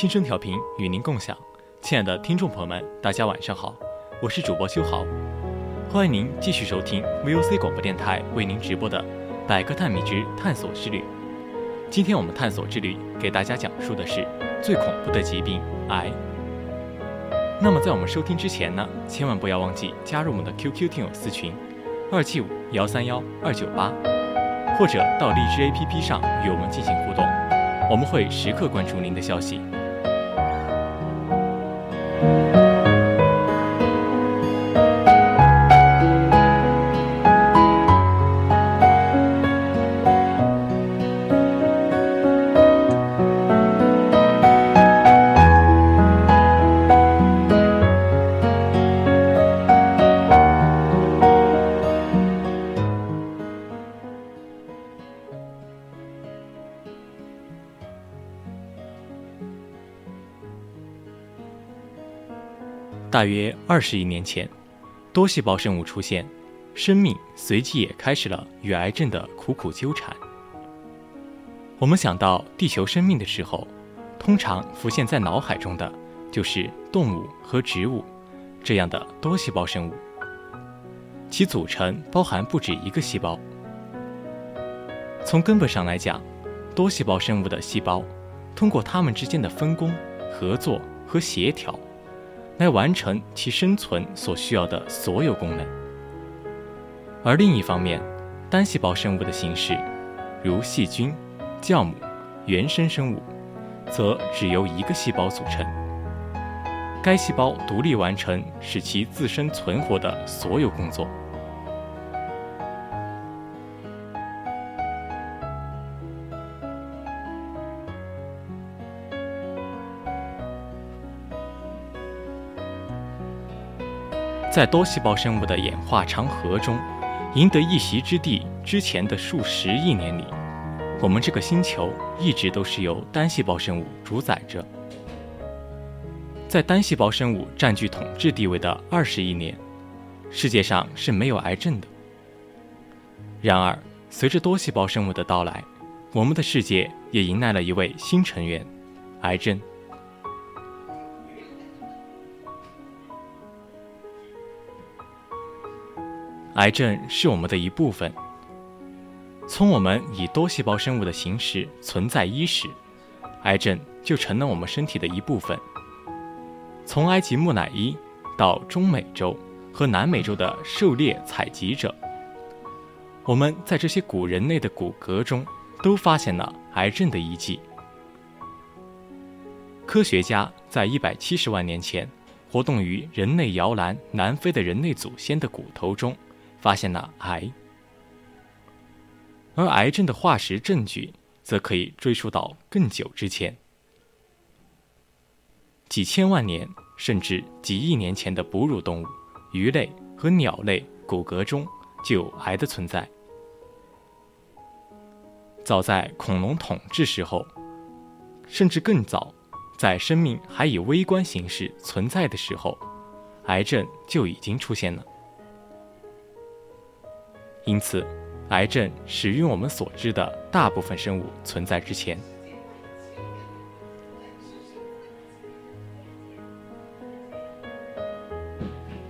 轻声调频与您共享，亲爱的听众朋友们，大家晚上好，我是主播修豪，欢迎您继续收听 VOC 广播电台为您直播的《百科探秘之探索之旅》。今天我们探索之旅给大家讲述的是最恐怖的疾病——癌。那么在我们收听之前呢，千万不要忘记加入我们的 QQ 听友私群二七五幺三幺二九八，或者到荔枝 APP 上与我们进行互动，我们会时刻关注您的消息。大约二十亿年前，多细胞生物出现，生命随即也开始了与癌症的苦苦纠缠。我们想到地球生命的时候，通常浮现在脑海中的就是动物和植物这样的多细胞生物，其组成包含不止一个细胞。从根本上来讲，多细胞生物的细胞通过它们之间的分工、合作和协调。来完成其生存所需要的所有功能，而另一方面，单细胞生物的形式，如细菌、酵母、原生生物，则只由一个细胞组成。该细胞独立完成使其自身存活的所有工作。在多细胞生物的演化长河中，赢得一席之地之前的数十亿年里，我们这个星球一直都是由单细胞生物主宰着。在单细胞生物占据统治地位的二十亿年，世界上是没有癌症的。然而，随着多细胞生物的到来，我们的世界也迎来了一位新成员——癌症。癌症是我们的一部分。从我们以多细胞生物的形式存在伊始，癌症就成了我们身体的一部分。从埃及木乃伊到中美洲和南美洲的狩猎采集者，我们在这些古人类的骨骼中都发现了癌症的遗迹。科学家在一百七十万年前活动于人类摇篮南非的人类祖先的骨头中。发现了癌，而癌症的化石证据则可以追溯到更久之前，几千万年甚至几亿年前的哺乳动物、鱼类和鸟类骨骼中就有癌的存在。早在恐龙统治时候，甚至更早，在生命还以微观形式存在的时候，癌症就已经出现了。因此，癌症始于我们所知的大部分生物存在之前。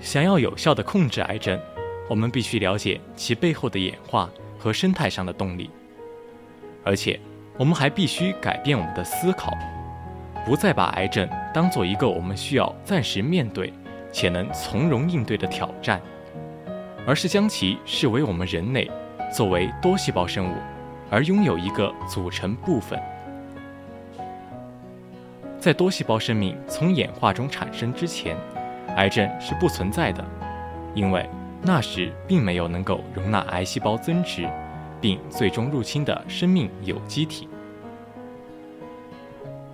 想要有效的控制癌症，我们必须了解其背后的演化和生态上的动力，而且我们还必须改变我们的思考，不再把癌症当做一个我们需要暂时面对且能从容应对的挑战。而是将其视为我们人类作为多细胞生物而拥有一个组成部分。在多细胞生命从演化中产生之前，癌症是不存在的，因为那时并没有能够容纳癌细胞增殖并最终入侵的生命有机体。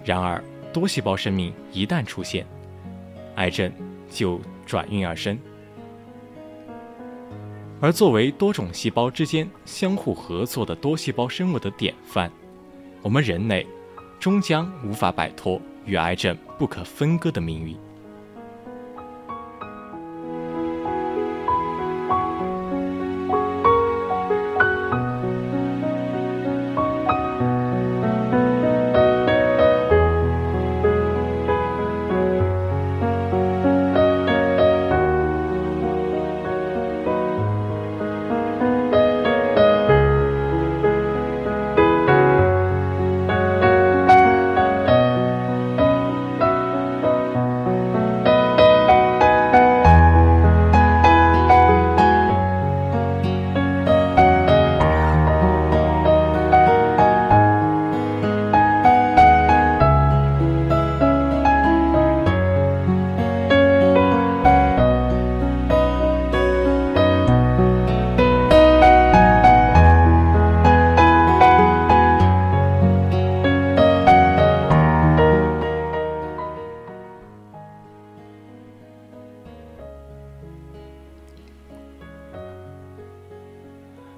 然而，多细胞生命一旦出现，癌症就转运而生。而作为多种细胞之间相互合作的多细胞生物的典范，我们人类终将无法摆脱与癌症不可分割的命运。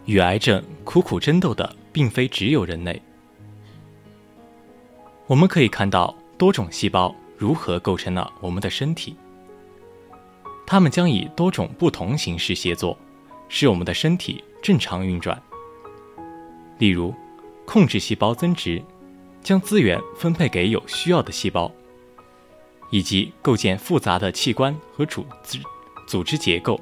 与癌症苦苦争斗的，并非只有人类。我们可以看到多种细胞如何构成了我们的身体，它们将以多种不同形式协作，使我们的身体正常运转。例如，控制细胞增殖，将资源分配给有需要的细胞，以及构建复杂的器官和组织组织结构。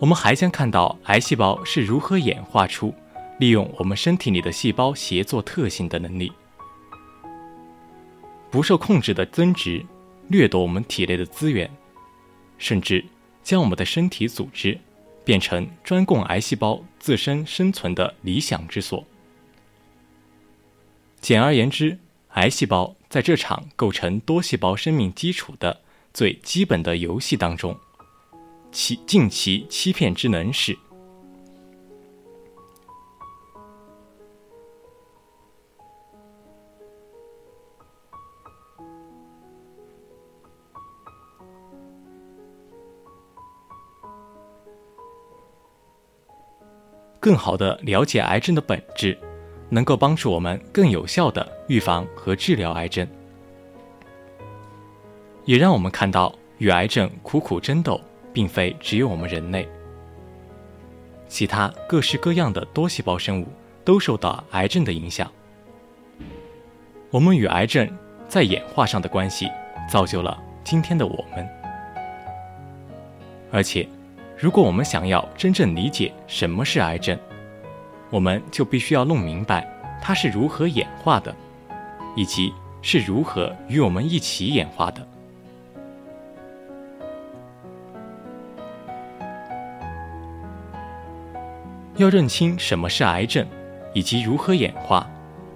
我们还将看到癌细胞是如何演化出利用我们身体里的细胞协作特性的能力，不受控制的增殖，掠夺我们体内的资源，甚至将我们的身体组织变成专供癌细胞自身生存的理想之所。简而言之，癌细胞在这场构成多细胞生命基础的最基本的游戏当中。其尽其欺骗之能事。更好的了解癌症的本质，能够帮助我们更有效的预防和治疗癌症，也让我们看到与癌症苦苦争斗。并非只有我们人类，其他各式各样的多细胞生物都受到癌症的影响。我们与癌症在演化上的关系，造就了今天的我们。而且，如果我们想要真正理解什么是癌症，我们就必须要弄明白它是如何演化的，以及是如何与我们一起演化的。要认清什么是癌症，以及如何演化，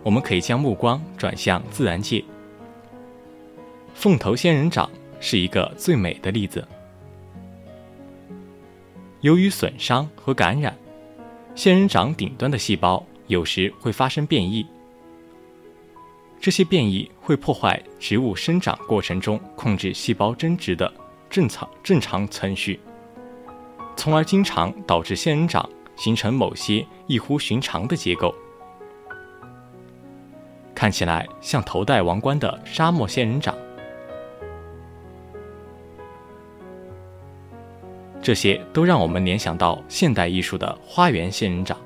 我们可以将目光转向自然界。凤头仙人掌是一个最美的例子。由于损伤和感染，仙人掌顶端的细胞有时会发生变异。这些变异会破坏植物生长过程中控制细胞增殖的正常正常程序，从而经常导致仙人掌。形成某些异乎寻常的结构，看起来像头戴王冠的沙漠仙人掌。这些都让我们联想到现代艺术的花园仙人掌。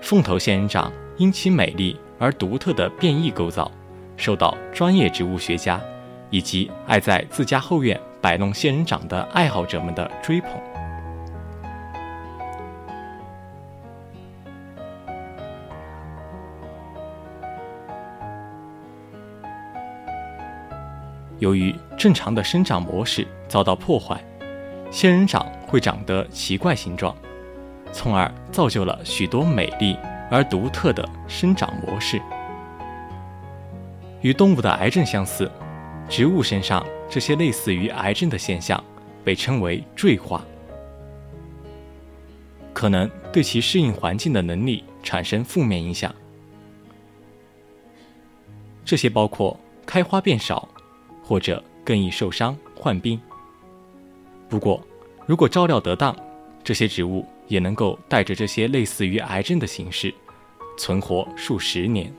凤头仙人掌因其美丽而独特的变异构造，受到专业植物学家以及爱在自家后院摆弄仙人掌的爱好者们的追捧。由于正常的生长模式遭到破坏，仙人掌会长得奇怪形状，从而造就了许多美丽而独特的生长模式。与动物的癌症相似，植物身上这些类似于癌症的现象被称为赘化，可能对其适应环境的能力产生负面影响。这些包括开花变少，或者更易受伤患病。不过，如果照料得当，这些植物也能够带着这些类似于癌症的形式，存活数十年。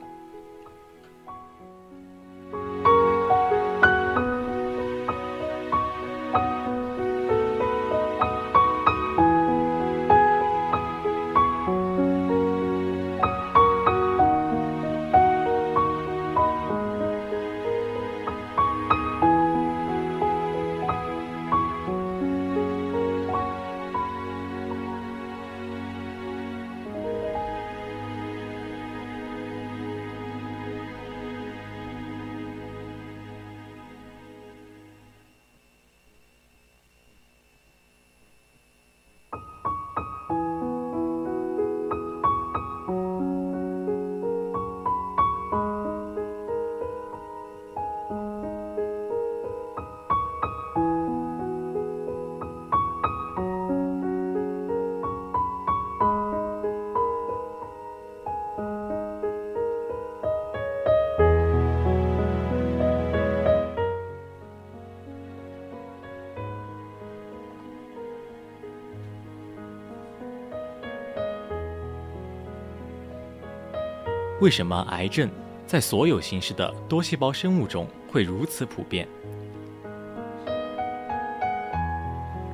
为什么癌症在所有形式的多细胞生物中会如此普遍？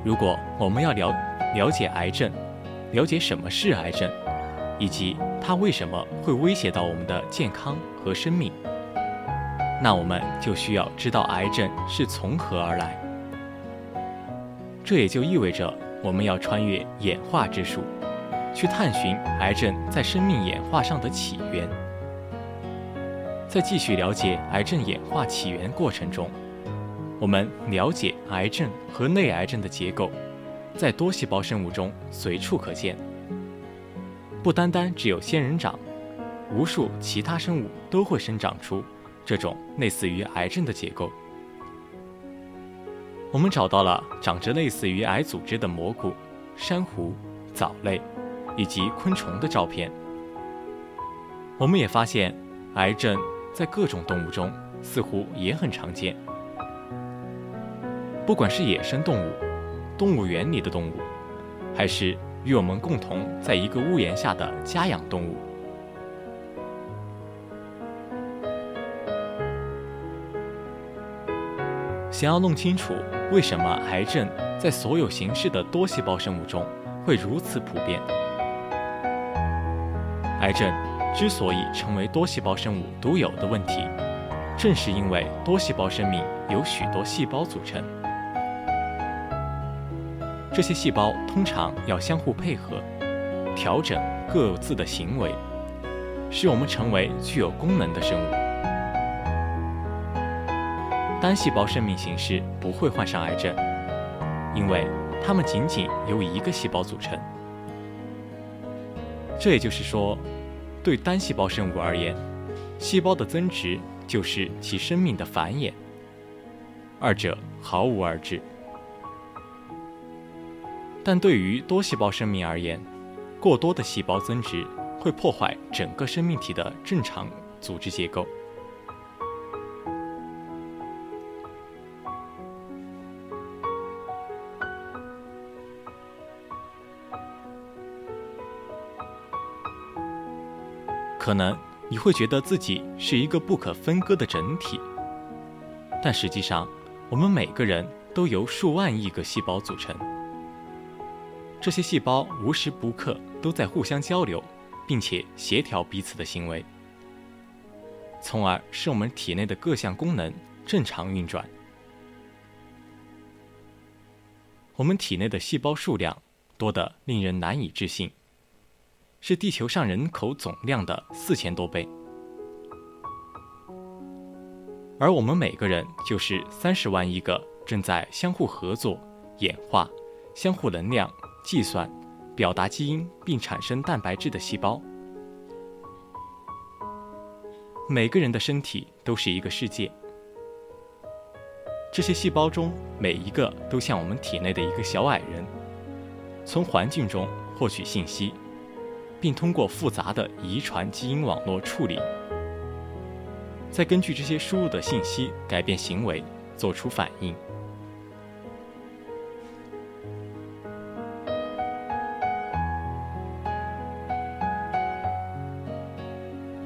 如果我们要了了解癌症，了解什么是癌症，以及它为什么会威胁到我们的健康和生命，那我们就需要知道癌症是从何而来。这也就意味着我们要穿越演化之树。去探寻癌症在生命演化上的起源。在继续了解癌症演化起源过程中，我们了解癌症和内癌症的结构，在多细胞生物中随处可见。不单单只有仙人掌，无数其他生物都会生长出这种类似于癌症的结构。我们找到了长着类似于癌组织的蘑菇、珊瑚、藻类。以及昆虫的照片，我们也发现，癌症在各种动物中似乎也很常见。不管是野生动物、动物园里的动物，还是与我们共同在一个屋檐下的家养动物，想要弄清楚为什么癌症在所有形式的多细胞生物中会如此普遍。癌症之所以成为多细胞生物独有的问题，正是因为多细胞生命由许多细胞组成。这些细胞通常要相互配合，调整各自的行为，使我们成为具有功能的生物。单细胞生命形式不会患上癌症，因为它们仅仅由一个细胞组成。这也就是说，对单细胞生物而言，细胞的增殖就是其生命的繁衍，二者毫无二致。但对于多细胞生命而言，过多的细胞增殖会破坏整个生命体的正常组织结构。可能你会觉得自己是一个不可分割的整体，但实际上，我们每个人都由数万亿个细胞组成。这些细胞无时不刻都在互相交流，并且协调彼此的行为，从而使我们体内的各项功能正常运转。我们体内的细胞数量多得令人难以置信。是地球上人口总量的四千多倍，而我们每个人就是三十万亿个正在相互合作、演化、相互能量、计算、表达基因并产生蛋白质的细胞。每个人的身体都是一个世界，这些细胞中每一个都像我们体内的一个小矮人，从环境中获取信息，并通过复杂的遗传基因网络处理，再根据这些输入的信息改变行为，做出反应。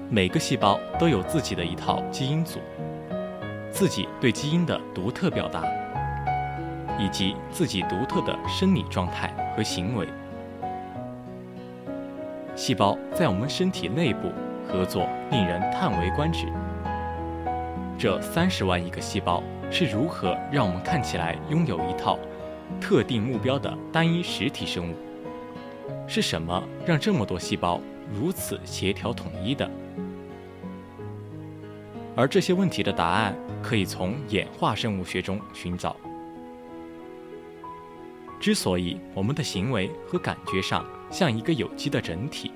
每个细胞都有自己的一套基因组，自己对基因的独特表达，以及自己独特的生理状态和行为。细胞在我们身体内部合作，令人叹为观止。这三十万亿个细胞是如何让我们看起来拥有一套特定目标的单一实体生物？是什么让这么多细胞如此协调统一的？而这些问题的答案可以从演化生物学中寻找。之所以我们的行为和感觉上像一个有机的整体，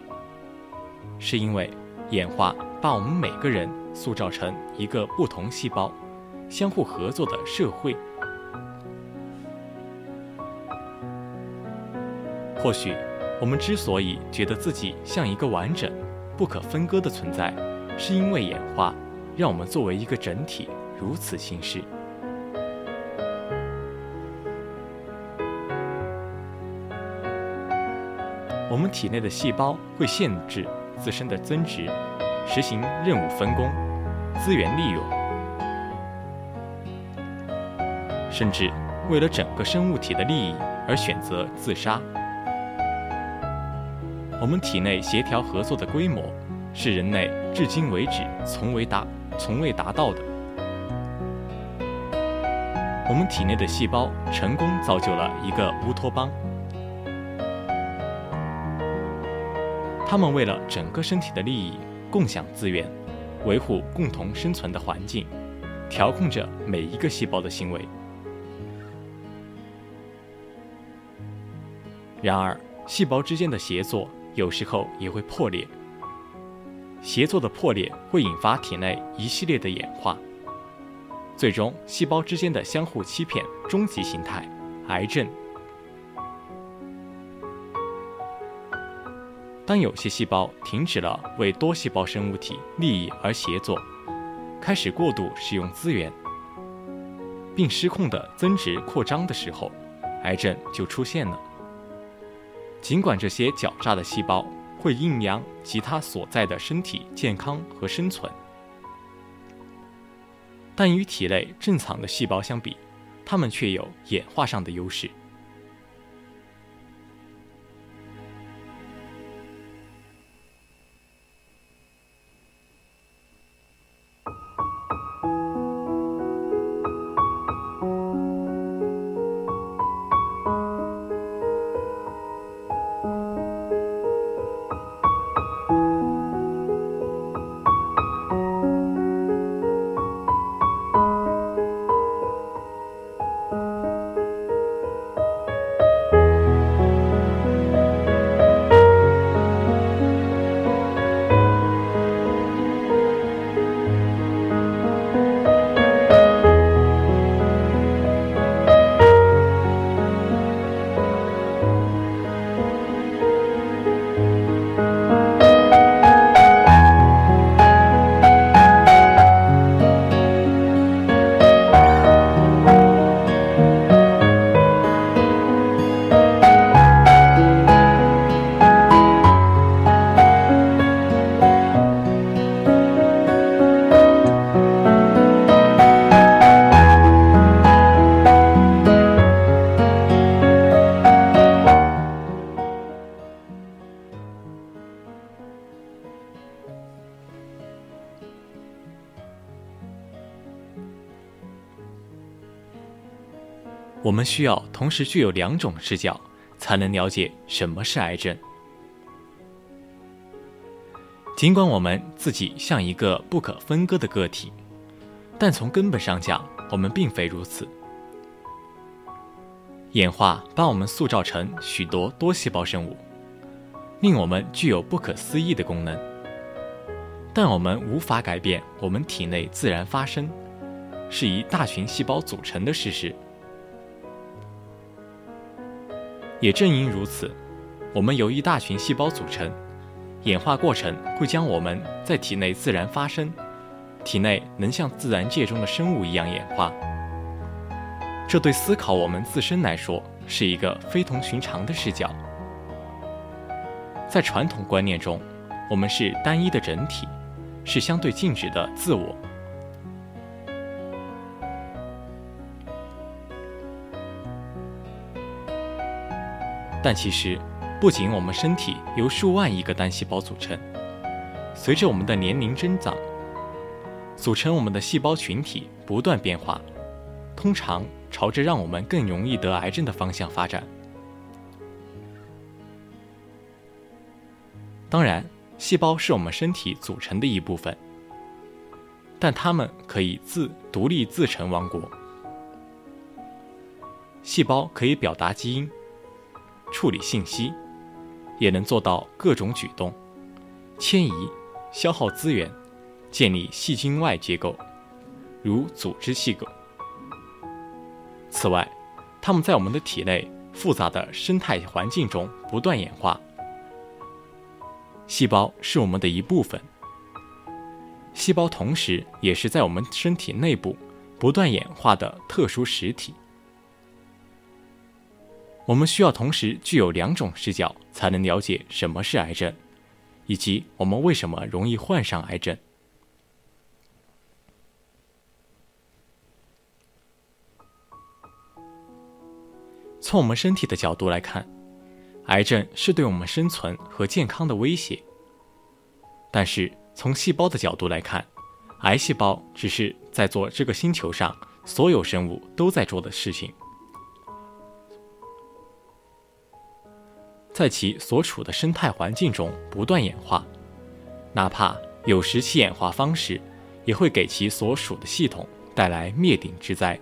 是因为演化把我们每个人塑造成一个不同细胞、相互合作的社会。或许，我们之所以觉得自己像一个完整、不可分割的存在，是因为演化。让我们作为一个整体如此行事。我们体内的细胞会限制自身的增值，实行任务分工、资源利用，甚至为了整个生物体的利益而选择自杀。我们体内协调合作的规模，是人类至今为止从未达。从未达到的。我们体内的细胞成功造就了一个乌托邦，他们为了整个身体的利益，共享资源，维护共同生存的环境，调控着每一个细胞的行为。然而，细胞之间的协作有时候也会破裂。协作的破裂会引发体内一系列的演化，最终细胞之间的相互欺骗，终极形态——癌症。当有些细胞停止了为多细胞生物体利益而协作，开始过度使用资源，并失控的增值扩张的时候，癌症就出现了。尽管这些狡诈的细胞。会阴阳其他所在的身体健康和生存，但与体内正常的细胞相比，它们却有演化上的优势。们需要同时具有两种视角，才能了解什么是癌症。尽管我们自己像一个不可分割的个体，但从根本上讲，我们并非如此。演化把我们塑造成许多多细胞生物，令我们具有不可思议的功能。但我们无法改变我们体内自然发生，是以大群细胞组成的事实。也正因如此，我们由一大群细胞组成，演化过程会将我们在体内自然发生，体内能像自然界中的生物一样演化。这对思考我们自身来说是一个非同寻常的视角。在传统观念中，我们是单一的整体，是相对静止的自我。但其实，不仅我们身体由数万亿个单细胞组成，随着我们的年龄增长，组成我们的细胞群体不断变化，通常。朝着让我们更容易得癌症的方向发展。当然，细胞是我们身体组成的一部分，但它们可以自独立自成王国。细胞可以表达基因、处理信息，也能做到各种举动：迁移、消耗资源、建立细菌外结构，如组织细构。此外，它们在我们的体内复杂的生态环境中不断演化。细胞是我们的一部分，细胞同时也是在我们身体内部不断演化的特殊实体。我们需要同时具有两种视角，才能了解什么是癌症，以及我们为什么容易患上癌症。从我们身体的角度来看，癌症是对我们生存和健康的威胁。但是从细胞的角度来看，癌细胞只是在做这个星球上所有生物都在做的事情，在其所处的生态环境中不断演化，哪怕有时其演化方式也会给其所属的系统带来灭顶之灾。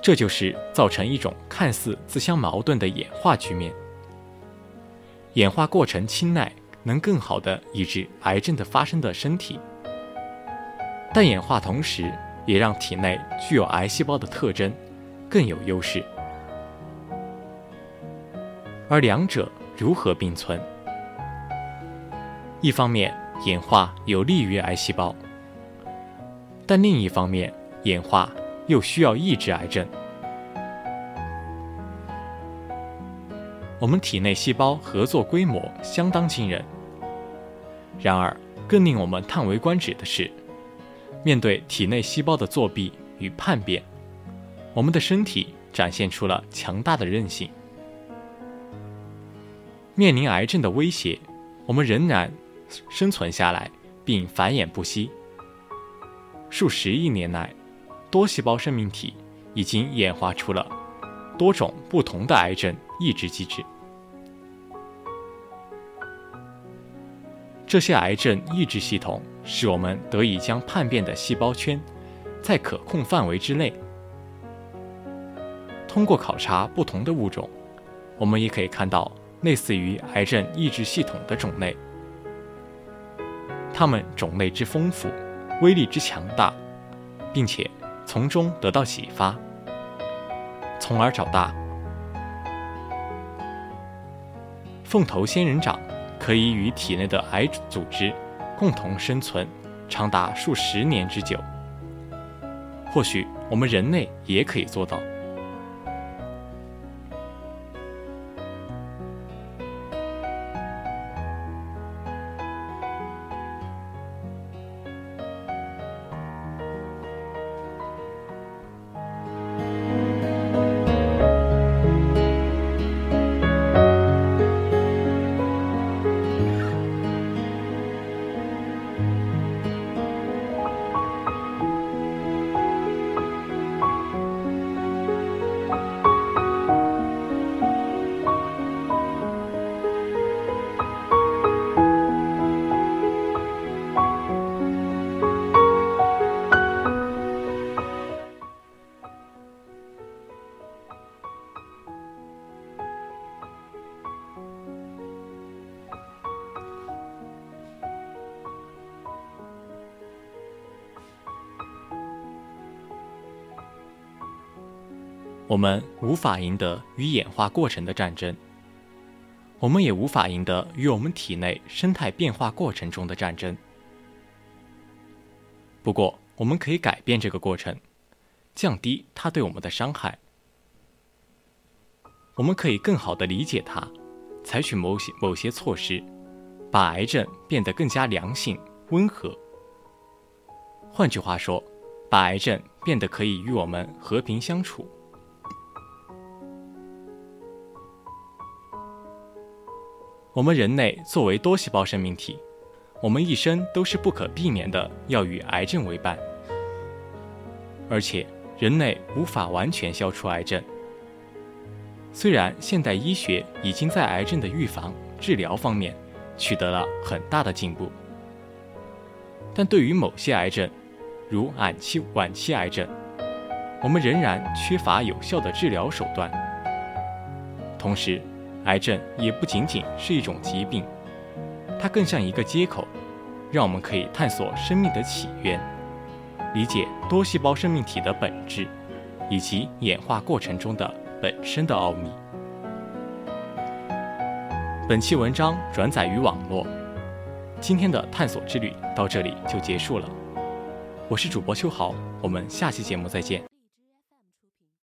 这就是造成一种看似自相矛盾的演化局面。演化过程青睐能更好的抑制癌症的发生的身体，但演化同时也让体内具有癌细胞的特征更有优势。而两者如何并存？一方面，演化有利于癌细胞，但另一方面，演化。又需要抑制癌症。我们体内细胞合作规模相当惊人。然而，更令我们叹为观止的是，面对体内细胞的作弊与叛变，我们的身体展现出了强大的韧性。面临癌症的威胁，我们仍然生存下来并繁衍不息。数十亿年来。多细胞生命体已经演化出了多种不同的癌症抑制机制。这些癌症抑制系统使我们得以将叛变的细胞圈在可控范围之内。通过考察不同的物种，我们也可以看到类似于癌症抑制系统的种类。它们种类之丰富，威力之强大，并且。从中得到启发，从而长大。凤头仙人掌可以与体内的癌组织共同生存，长达数十年之久。或许我们人类也可以做到。我们无法赢得与演化过程的战争，我们也无法赢得与我们体内生态变化过程中的战争。不过，我们可以改变这个过程，降低它对我们的伤害。我们可以更好地理解它，采取某些某些措施，把癌症变得更加良性、温和。换句话说，把癌症变得可以与我们和平相处。我们人类作为多细胞生命体，我们一生都是不可避免的要与癌症为伴，而且人类无法完全消除癌症。虽然现代医学已经在癌症的预防、治疗方面取得了很大的进步，但对于某些癌症，如晚期晚期癌症，我们仍然缺乏有效的治疗手段。同时，癌症也不仅仅是一种疾病，它更像一个接口，让我们可以探索生命的起源，理解多细胞生命体的本质，以及演化过程中的本身的奥秘。本期文章转载于网络，今天的探索之旅到这里就结束了。我是主播秋豪，我们下期节目再见。